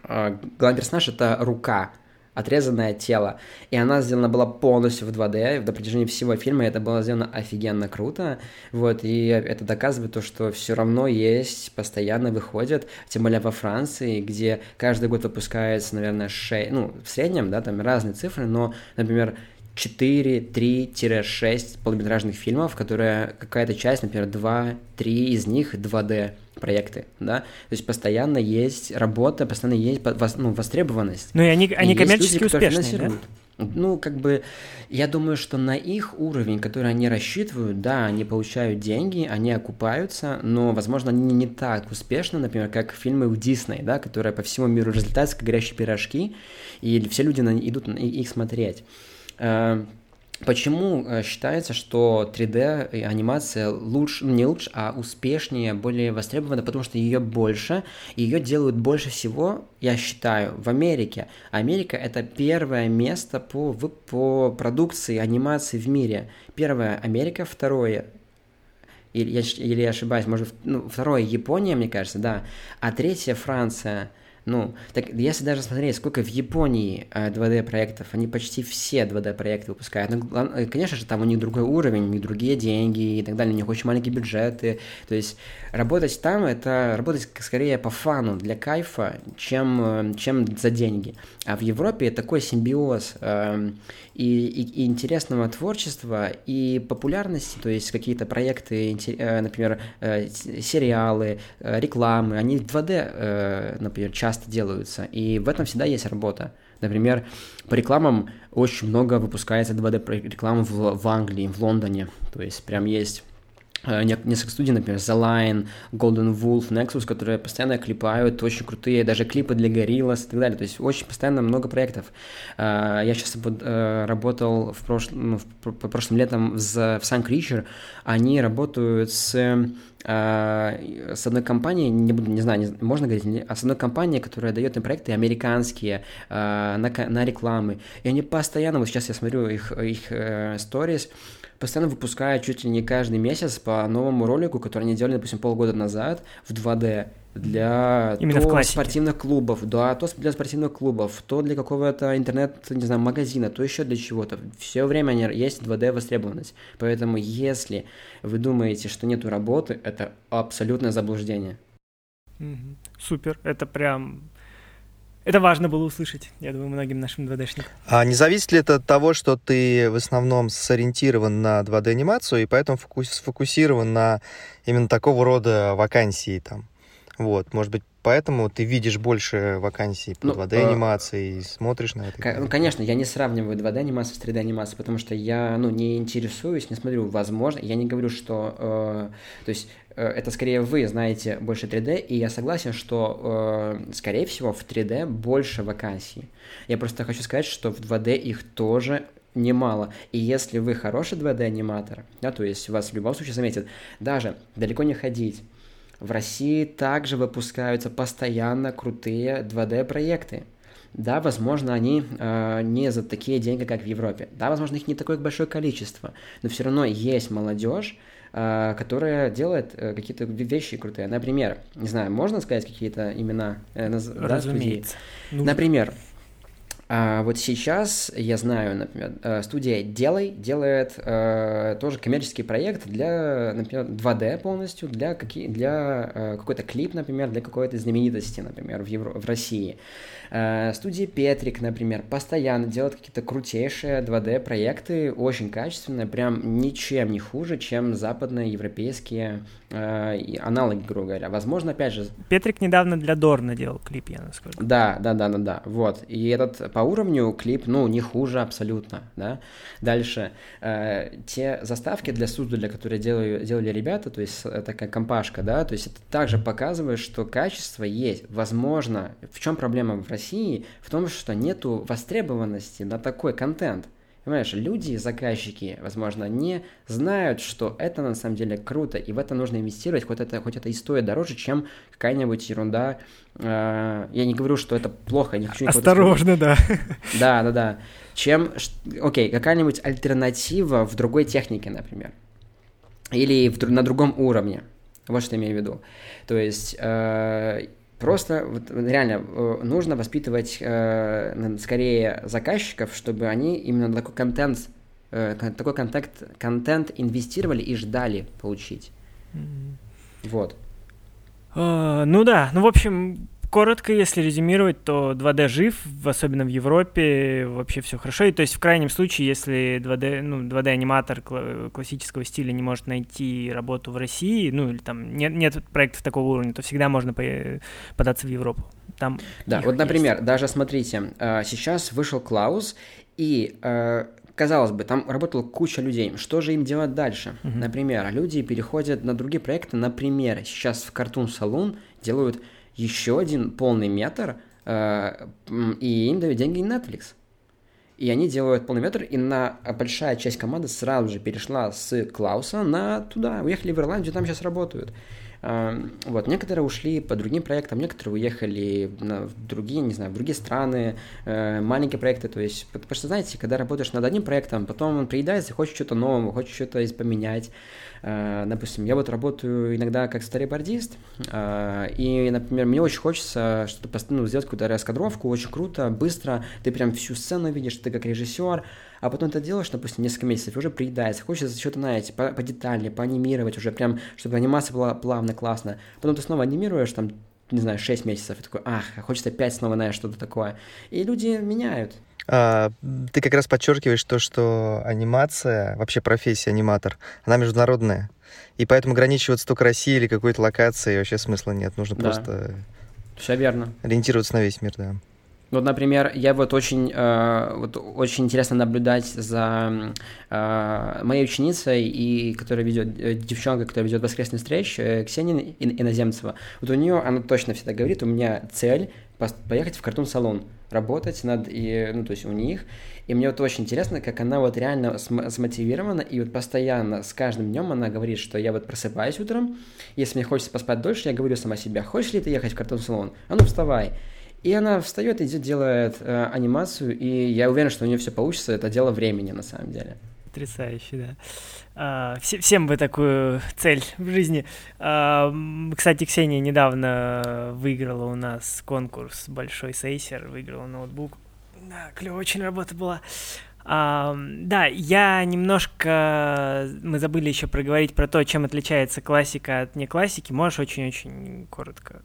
э главный персонаж это рука, отрезанное тело. И она сделана была полностью в 2D, до протяжении всего фильма это было сделано офигенно круто. Вот, и это доказывает то, что все равно есть, постоянно выходят, тем более во Франции, где каждый год выпускается, наверное, 6, ну, в среднем, да, там разные цифры, но, например, 4, 3-6 полнометражных фильмов, которые какая-то часть, например, 2-3 из них 2D проекты, да, то есть постоянно есть работа, постоянно есть ну, востребованность. Ну и они, они и коммерчески люди, успешные, да? Ну, как бы, я думаю, что на их уровень, который они рассчитывают, да, они получают деньги, они окупаются, но, возможно, они не так успешны, например, как фильмы у Дисней, да, которые по всему миру разлетаются, как горящие пирожки, и все люди на, идут на их смотреть. Э, Почему э, считается, что 3D анимация лучше, ну, не лучше, а успешнее, более востребована? Потому что ее больше, ее делают больше всего, я считаю, в Америке. Америка это первое место по, по продукции анимации в мире. Первое Америка, второе или я, или я ошибаюсь, может, ну, второе Япония, мне кажется, да, а третье Франция – ну, так если даже смотреть, сколько в Японии 2D-проектов, э, они почти все 2D-проекты выпускают. Ну, э, конечно же, там у них другой уровень, у них другие деньги и так далее, у них очень маленькие бюджеты. То есть работать там — это работать скорее по фану, для кайфа, чем, э, чем за деньги. А в Европе такой симбиоз э, и, и, и интересного творчества, и популярности, то есть какие-то проекты, э, например, э, сериалы, э, рекламы, они в 2D, э, например, часто делаются, и в этом всегда есть работа. Например, по рекламам очень много выпускается 2D реклам в, в Англии, в Лондоне, то есть прям есть несколько студий, например, The Line, Golden Wolf, Nexus, которые постоянно клипают очень крутые, даже клипы для Gorillaz и так далее. То есть очень постоянно много проектов. Э, я сейчас э, работал в прошлом, ну, в прошлым летом в Sun Creature. Они работают с с одной компанией, не буду, не знаю, не, можно говорить, а с одной компанией, которая дает им проекты американские на, на рекламы. И они постоянно, вот сейчас я смотрю их, их stories, постоянно выпускают чуть ли не каждый месяц по новому ролику, который они делали, допустим, полгода назад в 2D для Именно то спортивных клубов, да, то для спортивных клубов, то для какого-то интернет, не знаю, магазина, то еще для чего-то. Все время есть 2D востребованность. Поэтому если вы думаете, что нету работы, это абсолютное заблуждение. Супер, это прям это важно было услышать, я думаю, многим нашим 2D-шникам. А не зависит ли это от того, что ты в основном сориентирован на 2D-анимацию и поэтому фокус, сфокусирован на именно такого рода вакансии там? Вот, может быть, поэтому ты видишь больше вакансий по ну, 2D-анимации э, и смотришь на это? Ну, конечно, я не сравниваю 2D-анимацию с 3D-анимацией, потому что я, ну, не интересуюсь, не смотрю, возможно, я не говорю, что, э, то есть, э, это скорее вы знаете больше 3D, и я согласен, что, э, скорее всего, в 3D больше вакансий. Я просто хочу сказать, что в 2D их тоже немало. И если вы хороший 2D-аниматор, да, то есть вас в любом случае заметят, даже далеко не ходить, в России также выпускаются постоянно крутые 2D-проекты. Да, возможно, они э, не за такие деньги, как в Европе. Да, возможно, их не такое большое количество, но все равно есть молодежь, э, которая делает э, какие-то вещи крутые. Например, не знаю, можно сказать какие-то имена? Э, Разумеется. Да, Например, а вот сейчас я знаю, например, э, студия Делай делает э, тоже коммерческий проект для, например, 2D полностью, для, какие, для э, какой-то клип, например, для какой-то знаменитости, например, в, Евро, в России. Э, студия Петрик, например, постоянно делает какие-то крутейшие 2D-проекты, очень качественные, прям ничем не хуже, чем западные европейские э, аналоги, грубо говоря. Возможно, опять же... Петрик недавно для Дорна делал клип, я насколько. Да, да, да, да, да, вот. И этот по уровню клип, ну, не хуже абсолютно, да. Дальше, э, те заставки для для которые делали, делали ребята, то есть такая компашка, да, то есть это также показывает, что качество есть. Возможно, в чем проблема в России? В том, что нету востребованности на такой контент. Понимаешь, люди, заказчики, возможно, не знают, что это на самом деле круто, и в это нужно инвестировать, хоть это, хоть это и стоит дороже, чем какая-нибудь ерунда. Э, я не говорю, что это плохо, не хочу Осторожно, да. Да, да, да. Чем, окей, какая-нибудь альтернатива в другой технике, например. Или в, на другом уровне. Вот что я имею в виду. То есть э, Просто вот, реально э, нужно воспитывать э, скорее заказчиков, чтобы они именно такой контент, э, такой контент, контент инвестировали и ждали получить. Mm-hmm. Вот. Uh, ну да, ну в общем, коротко, если резюмировать, то 2D жив, особенно в Европе, вообще все хорошо. И то есть в крайнем случае, если 2D, ну, 2D-аниматор классического стиля не может найти работу в России, ну или там нет, нет проектов такого уровня, то всегда можно податься в Европу. Там да, вот, например, есть. даже смотрите, а, сейчас вышел Клаус, и а, казалось бы, там работала куча людей. Что же им делать дальше? Uh-huh. Например, люди переходят на другие проекты. Например, сейчас в Cartoon Saloon делают еще один полный метр, э, и им дают деньги Netflix. И они делают полный метр, и на большая часть команды сразу же перешла с Клауса на туда, уехали в Ирландию, там сейчас работают. Вот, некоторые ушли по другим проектам, некоторые уехали в другие, не знаю, в другие страны, э, маленькие проекты, то есть, потому что, знаете, когда работаешь над одним проектом, потом он приедается, хочет что-то нового, хочет что-то поменять, э, допустим, я вот работаю иногда как старибордист, э, и, например, мне очень хочется что-то ну, сделать какую-то раскадровку, очень круто, быстро, ты прям всю сцену видишь, ты как режиссер, а потом ты делаешь, допустим, несколько месяцев, уже приедается, хочется что-то, знаете, по, по детали, поанимировать уже прям, чтобы анимация была плавно, классно. Потом ты снова анимируешь, там, не знаю, 6 месяцев, и такой, ах, хочется опять снова, знаешь, что-то такое. И люди меняют. А, ты как раз подчеркиваешь то, что анимация, вообще профессия аниматор, она международная. И поэтому ограничиваться только Россией или какой-то локацией вообще смысла нет. Нужно да. просто... Все верно. Ориентироваться на весь мир, да. Вот, например, я вот очень, э, вот очень интересно наблюдать за э, моей ученицей, и которая ведет, э, девчонка, которая ведет воскресные встречи, э, Ксения Иноземцева. Вот у нее, она точно всегда говорит, у меня цель поехать в картун-салон, работать над, и, ну, то есть у них. И мне вот очень интересно, как она вот реально см- смотивирована, и вот постоянно, с каждым днем она говорит, что я вот просыпаюсь утром, если мне хочется поспать дольше, я говорю сама себе, хочешь ли ты ехать в картун-салон? А ну вставай. И она встает, идет, делает э, анимацию, и я уверен, что у нее все получится. Это дело времени, на самом деле. Потрясающе, да. А, все, всем бы такую цель в жизни. А, кстати, Ксения недавно выиграла у нас конкурс Большой Сейсер, выиграла ноутбук. Да, клевая очень работа была. А, да, я немножко... Мы забыли еще проговорить про то, чем отличается классика от не классики. Можешь очень-очень коротко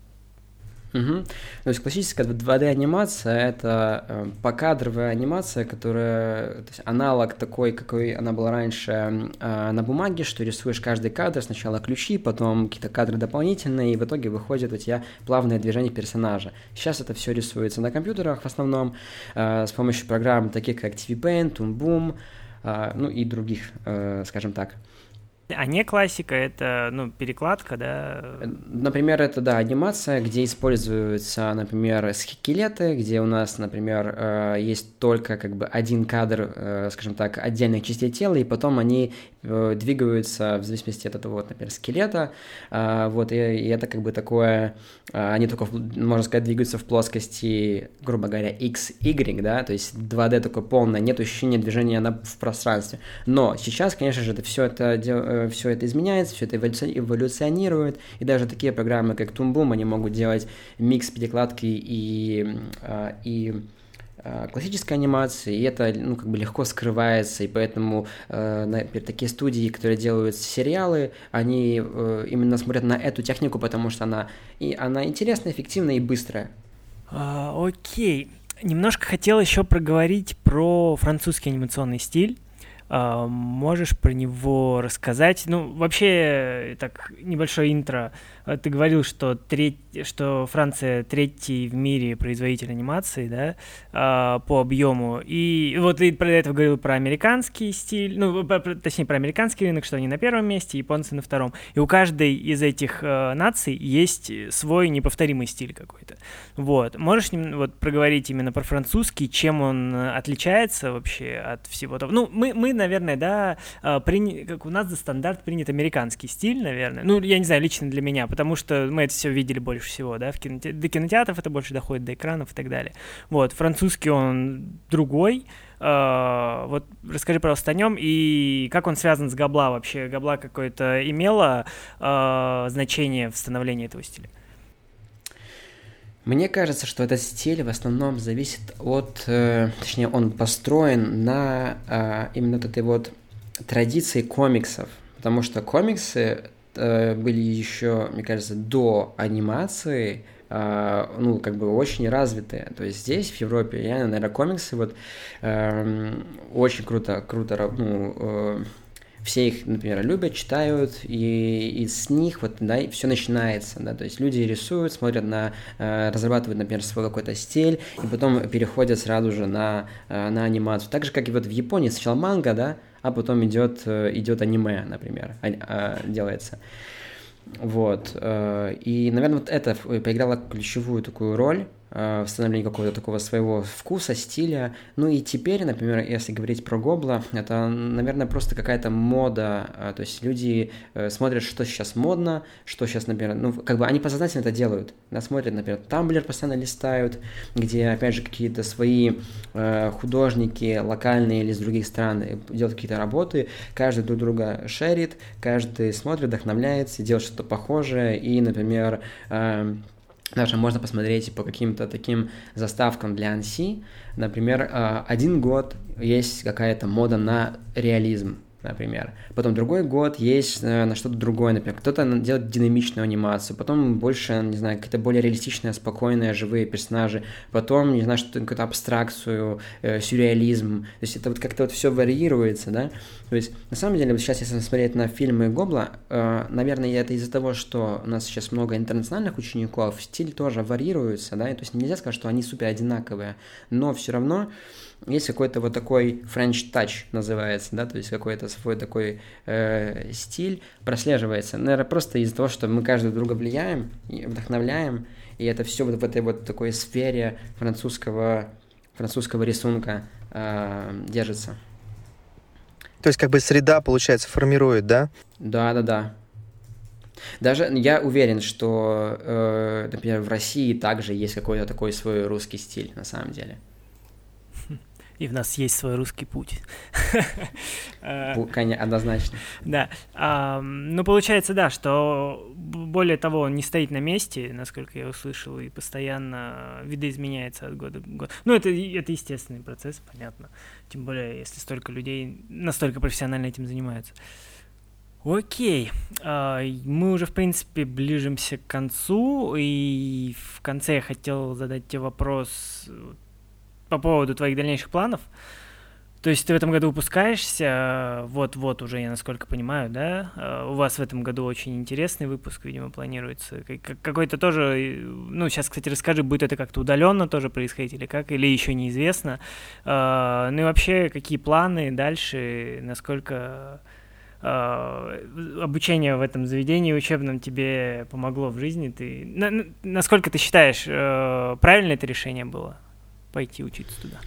Угу. То есть классическая 2D-анимация — это э, покадровая анимация, которая... То есть аналог такой, какой она была раньше э, на бумаге, что рисуешь каждый кадр, сначала ключи, потом какие-то кадры дополнительные, и в итоге выходит у тебя плавное движение персонажа. Сейчас это все рисуется на компьютерах в основном, э, с помощью программ таких как TV Paint, Toon Boom, э, ну и других, э, скажем так. А не классика, это, ну, перекладка, да? Например, это, да, анимация, где используются, например, скелеты, где у нас, например, э, есть только, как бы, один кадр, э, скажем так, отдельных частей тела, и потом они э, двигаются в зависимости от этого, вот, например, скелета, вот, и, это, как бы, такое, они только, можно сказать, двигаются в плоскости, грубо говоря, x, y, да, то есть 2D такое полное, нет ощущения движения в пространстве. Но сейчас, конечно же, это все это все это изменяется, все это эволюционирует, и даже такие программы, как Toon они могут делать микс перекладки и, а, и а, классической анимации, и это ну, как бы легко скрывается, и поэтому э, такие студии, которые делают сериалы, они э, именно смотрят на эту технику, потому что она, и она интересная, эффективная и быстрая. А, окей. Немножко хотел еще проговорить про французский анимационный стиль. А, можешь про него рассказать? Ну, вообще, так, небольшое интро. А, ты говорил, что, треть, что Франция третий в мире производитель анимации, да, а, по объему. И вот ты про это говорил про американский стиль, ну, точнее, про американский рынок, что они на первом месте, японцы на втором. И у каждой из этих наций есть свой неповторимый стиль какой-то. Вот. Можешь вот проговорить именно про французский, чем он отличается вообще от всего того? Ну, мы, мы наверное, да, а, приня... как у нас за стандарт принят американский стиль, наверное. Ну, я не знаю, лично для меня, потому что мы это все видели больше всего, да, в киноте... до кинотеатров это больше доходит, до экранов и так далее. Вот, французский он другой, Uh, вот расскажи, пожалуйста, о нем и как он связан с Габла вообще. Габла какое-то имело uh, значение в становлении этого стиля? Мне кажется, что этот стиль в основном зависит от, э, точнее, он построен на э, именно этой вот традиции комиксов, потому что комиксы э, были еще, мне кажется, до анимации, э, ну, как бы очень развитые. То есть здесь, в Европе, я, наверное, комиксы вот э, очень круто, круто, ну, э, все их, например, любят, читают, и, и с них вот, да, все начинается, да, то есть люди рисуют, смотрят на, э, разрабатывают, например, свой какой-то стиль, и потом переходят сразу же на, э, на анимацию. Так же, как и вот в Японии сначала манга, да, а потом идет, э, идет аниме, например, а, делается. Вот. И, наверное, вот это поиграло ключевую такую роль э, становлении какого-то такого своего вкуса, стиля. Ну и теперь, например, если говорить про Гобла, это, наверное, просто какая-то мода, э, то есть люди э, смотрят, что сейчас модно, что сейчас, например, ну, как бы они подсознательно это делают, да, смотрят, например, Тамблер постоянно листают, где, опять же, какие-то свои художники локальные или из других стран делают какие-то работы, каждый друг друга шерит, каждый смотрит, вдохновляется, делает что-то похожее, и, например, э, даже можно посмотреть по каким-то таким заставкам для анси. Например, э, один год есть какая-то мода на реализм например. Потом другой год есть э, на что-то другое, например. Кто-то делает динамичную анимацию, потом больше, не знаю, какие-то более реалистичные, спокойные, живые персонажи, потом, не знаю, что-то, какую-то абстракцию, э, сюрреализм. То есть это вот как-то вот все варьируется, да. То есть, на самом деле, вот сейчас, если смотреть на фильмы Гобла, э, наверное, это из-за того, что у нас сейчас много интернациональных учеников, стиль тоже варьируется, да, и то есть нельзя сказать, что они супер одинаковые, но все равно есть какой-то вот такой French touch называется, да, то есть какой-то свой такой э, стиль прослеживается. Наверное, просто из-за того, что мы каждый друга влияем, и вдохновляем, и это все вот в этой вот такой сфере французского, французского рисунка э, держится. То есть как бы среда, получается, формирует, да? Да, да, да. Даже я уверен, что, э, например, в России также есть какой-то такой свой русский стиль, на самом деле и в нас есть свой русский путь. Конечно, однозначно. Да. Ну, получается, да, что более того, не стоит на месте, насколько я услышал, и постоянно видоизменяется от года к году. Ну, это, это естественный процесс, понятно. Тем более, если столько людей настолько профессионально этим занимаются. Окей, а, мы уже, в принципе, ближимся к концу, и в конце я хотел задать тебе вопрос по поводу твоих дальнейших планов. То есть ты в этом году выпускаешься, вот-вот уже, я насколько понимаю, да? А, у вас в этом году очень интересный выпуск, видимо, планируется. Какой-то тоже, ну, сейчас, кстати, расскажи, будет это как-то удаленно тоже происходить или как, или еще неизвестно. А, ну и вообще, какие планы дальше, насколько а, обучение в этом заведении учебном тебе помогло в жизни? Ты, насколько ты считаешь, э, правильно это решение было? Пойти учиться туда?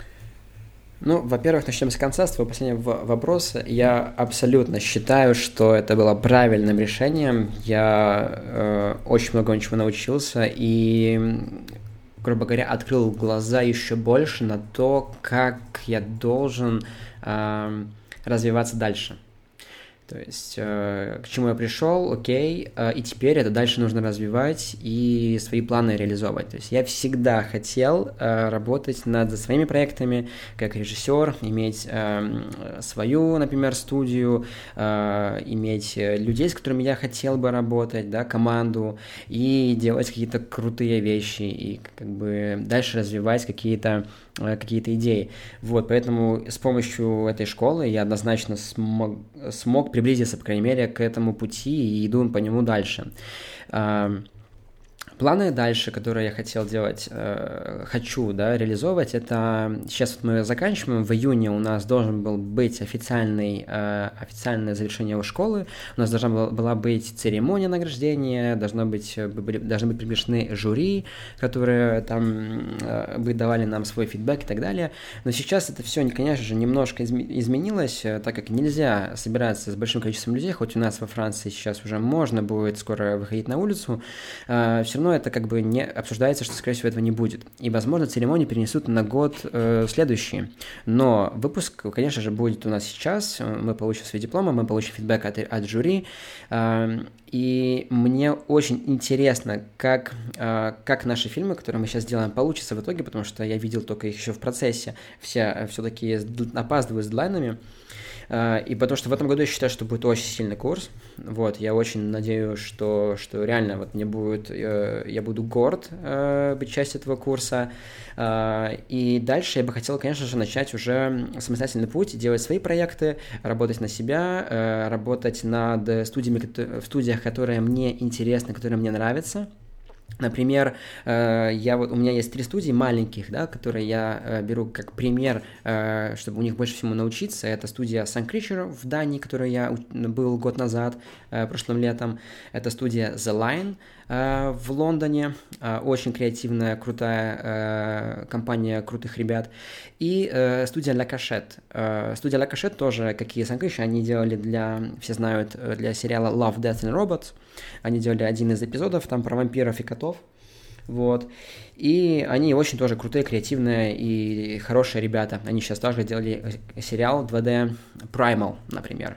Ну, во-первых, начнем с конца, с твоего последнего вопроса. Я абсолютно считаю, что это было правильным решением. Я э, очень много чего научился и, грубо говоря, открыл глаза еще больше на то, как я должен э, развиваться дальше. То есть, э, к чему я пришел, окей, э, и теперь это дальше нужно развивать и свои планы реализовывать. То есть, я всегда хотел э, работать над своими проектами как режиссер, иметь свою, например, студию, иметь людей, с которыми я хотел бы работать, да, команду, и делать какие-то крутые вещи, и как бы дальше развивать какие-то какие-то идеи. Вот, поэтому с помощью этой школы я однозначно смог, смог приблизиться, по крайней мере, к этому пути и иду по нему дальше. Планы дальше, которые я хотел делать, э, хочу, да, реализовывать, это сейчас вот мы заканчиваем, в июне у нас должен был быть официальный, э, официальное завершение школы, у нас должна была, была быть церемония награждения, должно быть, э, были, должны быть приглашены жюри, которые там э, бы давали нам свой фидбэк и так далее, но сейчас это все, конечно же, немножко изменилось, э, так как нельзя собираться с большим количеством людей, хоть у нас во Франции сейчас уже можно будет скоро выходить на улицу, э, все равно это как бы не обсуждается, что, скорее всего, этого не будет. И, возможно, церемонию перенесут на год э, следующий. Но выпуск, конечно же, будет у нас сейчас. Мы получим свои дипломы, мы получим фидбэк от, от жюри. Э, и мне очень интересно, как, э, как наши фильмы, которые мы сейчас делаем, получатся в итоге, потому что я видел только их еще в процессе. Все все-таки опаздывают с дедлайнами. И потому что в этом году я считаю, что будет очень сильный курс. Вот, я очень надеюсь, что, что реально вот мне будет, э, я буду горд э, быть частью этого курса. А, и дальше я бы хотел, конечно же, начать уже самостоятельный путь, делать свои проекты, работать на себя, э, работать над студиями, в студиях, которые мне интересны, которые мне нравятся. Например, э, я вот у меня есть три студии маленьких, да, которые я э, беру как пример, э, чтобы у них больше всему научиться. Это студия Sun Creature в Дании, которой я был год назад, прошлым летом. Это студия The Line в Лондоне. Э, очень креативная, крутая э, компания крутых ребят. И э, студия La Cachette. Э, студия La Cachette тоже, как и Санкыш, они делали для, все знают, э, для сериала Love, Death and Robots. Они делали один из эпизодов там про вампиров и котов. Вот. И они очень тоже крутые, креативные и хорошие ребята. Они сейчас тоже делали сериал 2D Primal, например.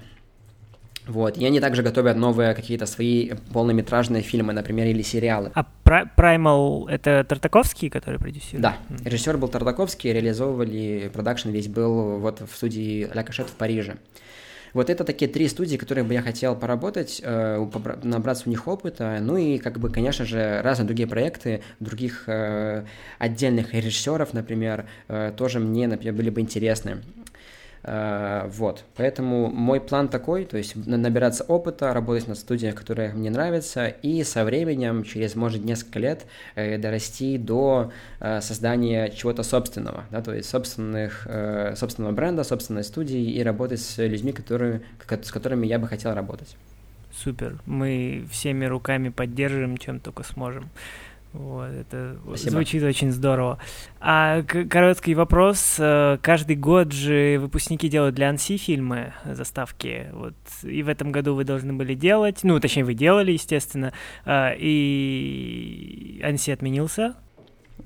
Вот, и они также готовят новые какие-то свои полнометражные фильмы, например, или сериалы. А Primal — это Тартаковский, который продюсирует? Да, режиссер был Тартаковский, реализовывали, продакшн весь был вот в студии Ля Кашет в Париже. Вот это такие три студии, которые бы я хотел поработать, э, набраться у них опыта, ну и, как бы, конечно же, разные другие проекты, других э, отдельных режиссеров, например, э, тоже мне, например, были бы интересны. Э, вот, поэтому мой план такой, то есть набираться опыта, работать на студиях, которые мне нравятся, и со временем, через, может, несколько лет, э, дорасти до э, создания чего-то собственного, да, то есть собственных, собственного бренда, собственной студии и работать с людьми, которые, с которыми я бы хотел работать. Супер, мы всеми руками поддержим, чем только сможем. Вот, это Спасибо. звучит очень здорово. А короткий вопрос. Э, каждый год же выпускники делают для Анси фильмы, заставки. Вот. И в этом году вы должны были делать, ну, точнее, вы делали, естественно, э, и Анси отменился.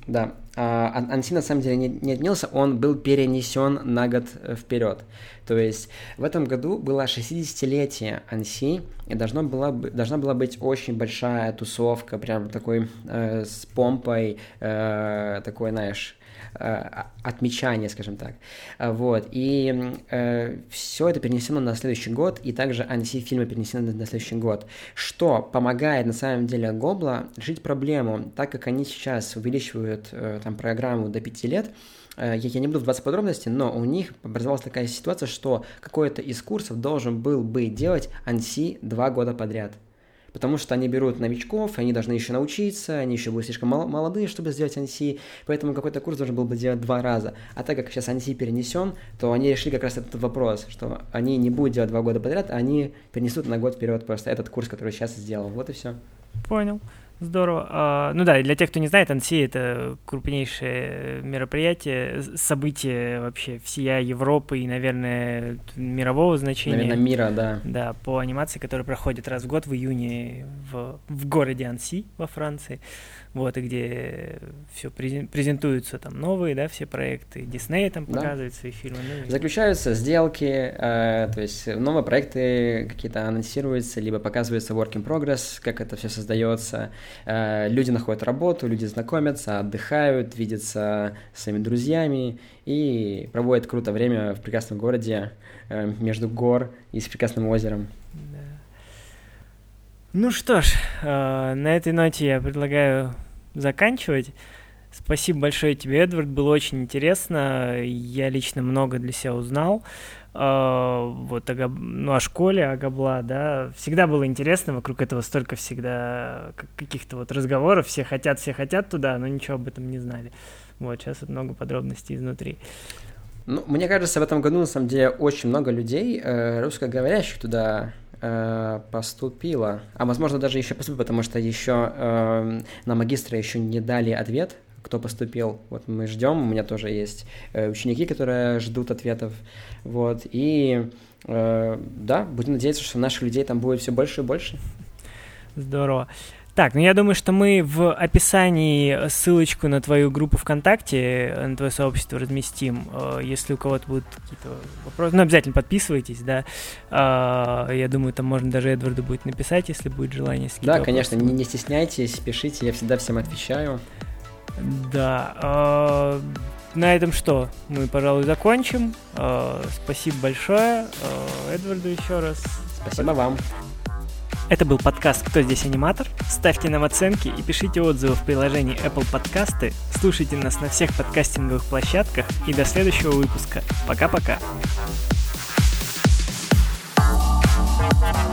Да, Анси на самом деле не, не отменился, он был перенесен на год э, вперед. То есть в этом году было 60-летие Анси, и должно было, должна была быть очень большая тусовка, прям такой э, с помпой, э, такой, знаешь, Э, отмечания, скажем так. Вот. И э, все это перенесено на следующий год, и также анси-фильмы перенесены на следующий год, что помогает на самом деле Гобла решить проблему, так как они сейчас увеличивают э, там программу до 5 лет, э, я не буду вдаваться в подробности, но у них образовалась такая ситуация, что какой-то из курсов должен был бы делать анси два года подряд – потому что они берут новичков, они должны еще научиться, они еще будут слишком молодые, чтобы сделать анси, поэтому какой-то курс должен был бы делать два раза. А так как сейчас анси перенесен, то они решили как раз этот вопрос, что они не будут делать два года подряд, а они перенесут на год вперед просто этот курс, который сейчас сделал. Вот и все. Понял. Здорово. А, ну да, для тех, кто не знает, Анси — это крупнейшее мероприятие, событие вообще всея Европы и, наверное, мирового значения. Наверное, мира, да. Да, по анимации, которая проходит раз в год в июне в, в городе Анси во Франции вот, и где все презентуются там новые, да, все проекты, Дисней там да. свои фильмы. Ну, и... Заключаются сделки, э, то есть новые проекты какие-то анонсируются, либо показывается work in progress, как это все создается, э, люди находят работу, люди знакомятся, отдыхают, видятся с своими друзьями и проводят круто время в прекрасном городе э, между гор и с прекрасным озером. Ну что ж, э, на этой ноте я предлагаю заканчивать. Спасибо большое тебе, Эдвард, было очень интересно. Я лично много для себя узнал. Uh, вот о, ну, о школе, о Габла, да, всегда было интересно, вокруг этого столько всегда каких-то вот разговоров, все хотят, все хотят туда, но ничего об этом не знали. Вот, сейчас вот много подробностей изнутри. Ну, мне кажется, в этом году, на самом деле, очень много людей, э, русскоговорящих туда э, поступила, а возможно даже еще поступит, потому что еще э, на магистра еще не дали ответ, кто поступил. Вот мы ждем, у меня тоже есть э, ученики, которые ждут ответов, вот и э, да, будем надеяться, что наших людей там будет все больше и больше. Здорово. Так, ну я думаю, что мы в описании ссылочку на твою группу ВКонтакте, на твое сообщество разместим. Э, если у кого-то будут какие-то вопросы, ну обязательно подписывайтесь, да. Э, я думаю, там можно даже Эдварду будет написать, если будет желание. Да, конечно, не, не стесняйтесь, пишите, я всегда всем отвечаю. Да. Э, на этом что? Мы, пожалуй, закончим. Спасибо большое Эдварду еще раз. Спасибо вам. Это был подкаст «Кто здесь аниматор?». Ставьте нам оценки и пишите отзывы в приложении Apple Podcasts. Слушайте нас на всех подкастинговых площадках. И до следующего выпуска. Пока-пока. Thank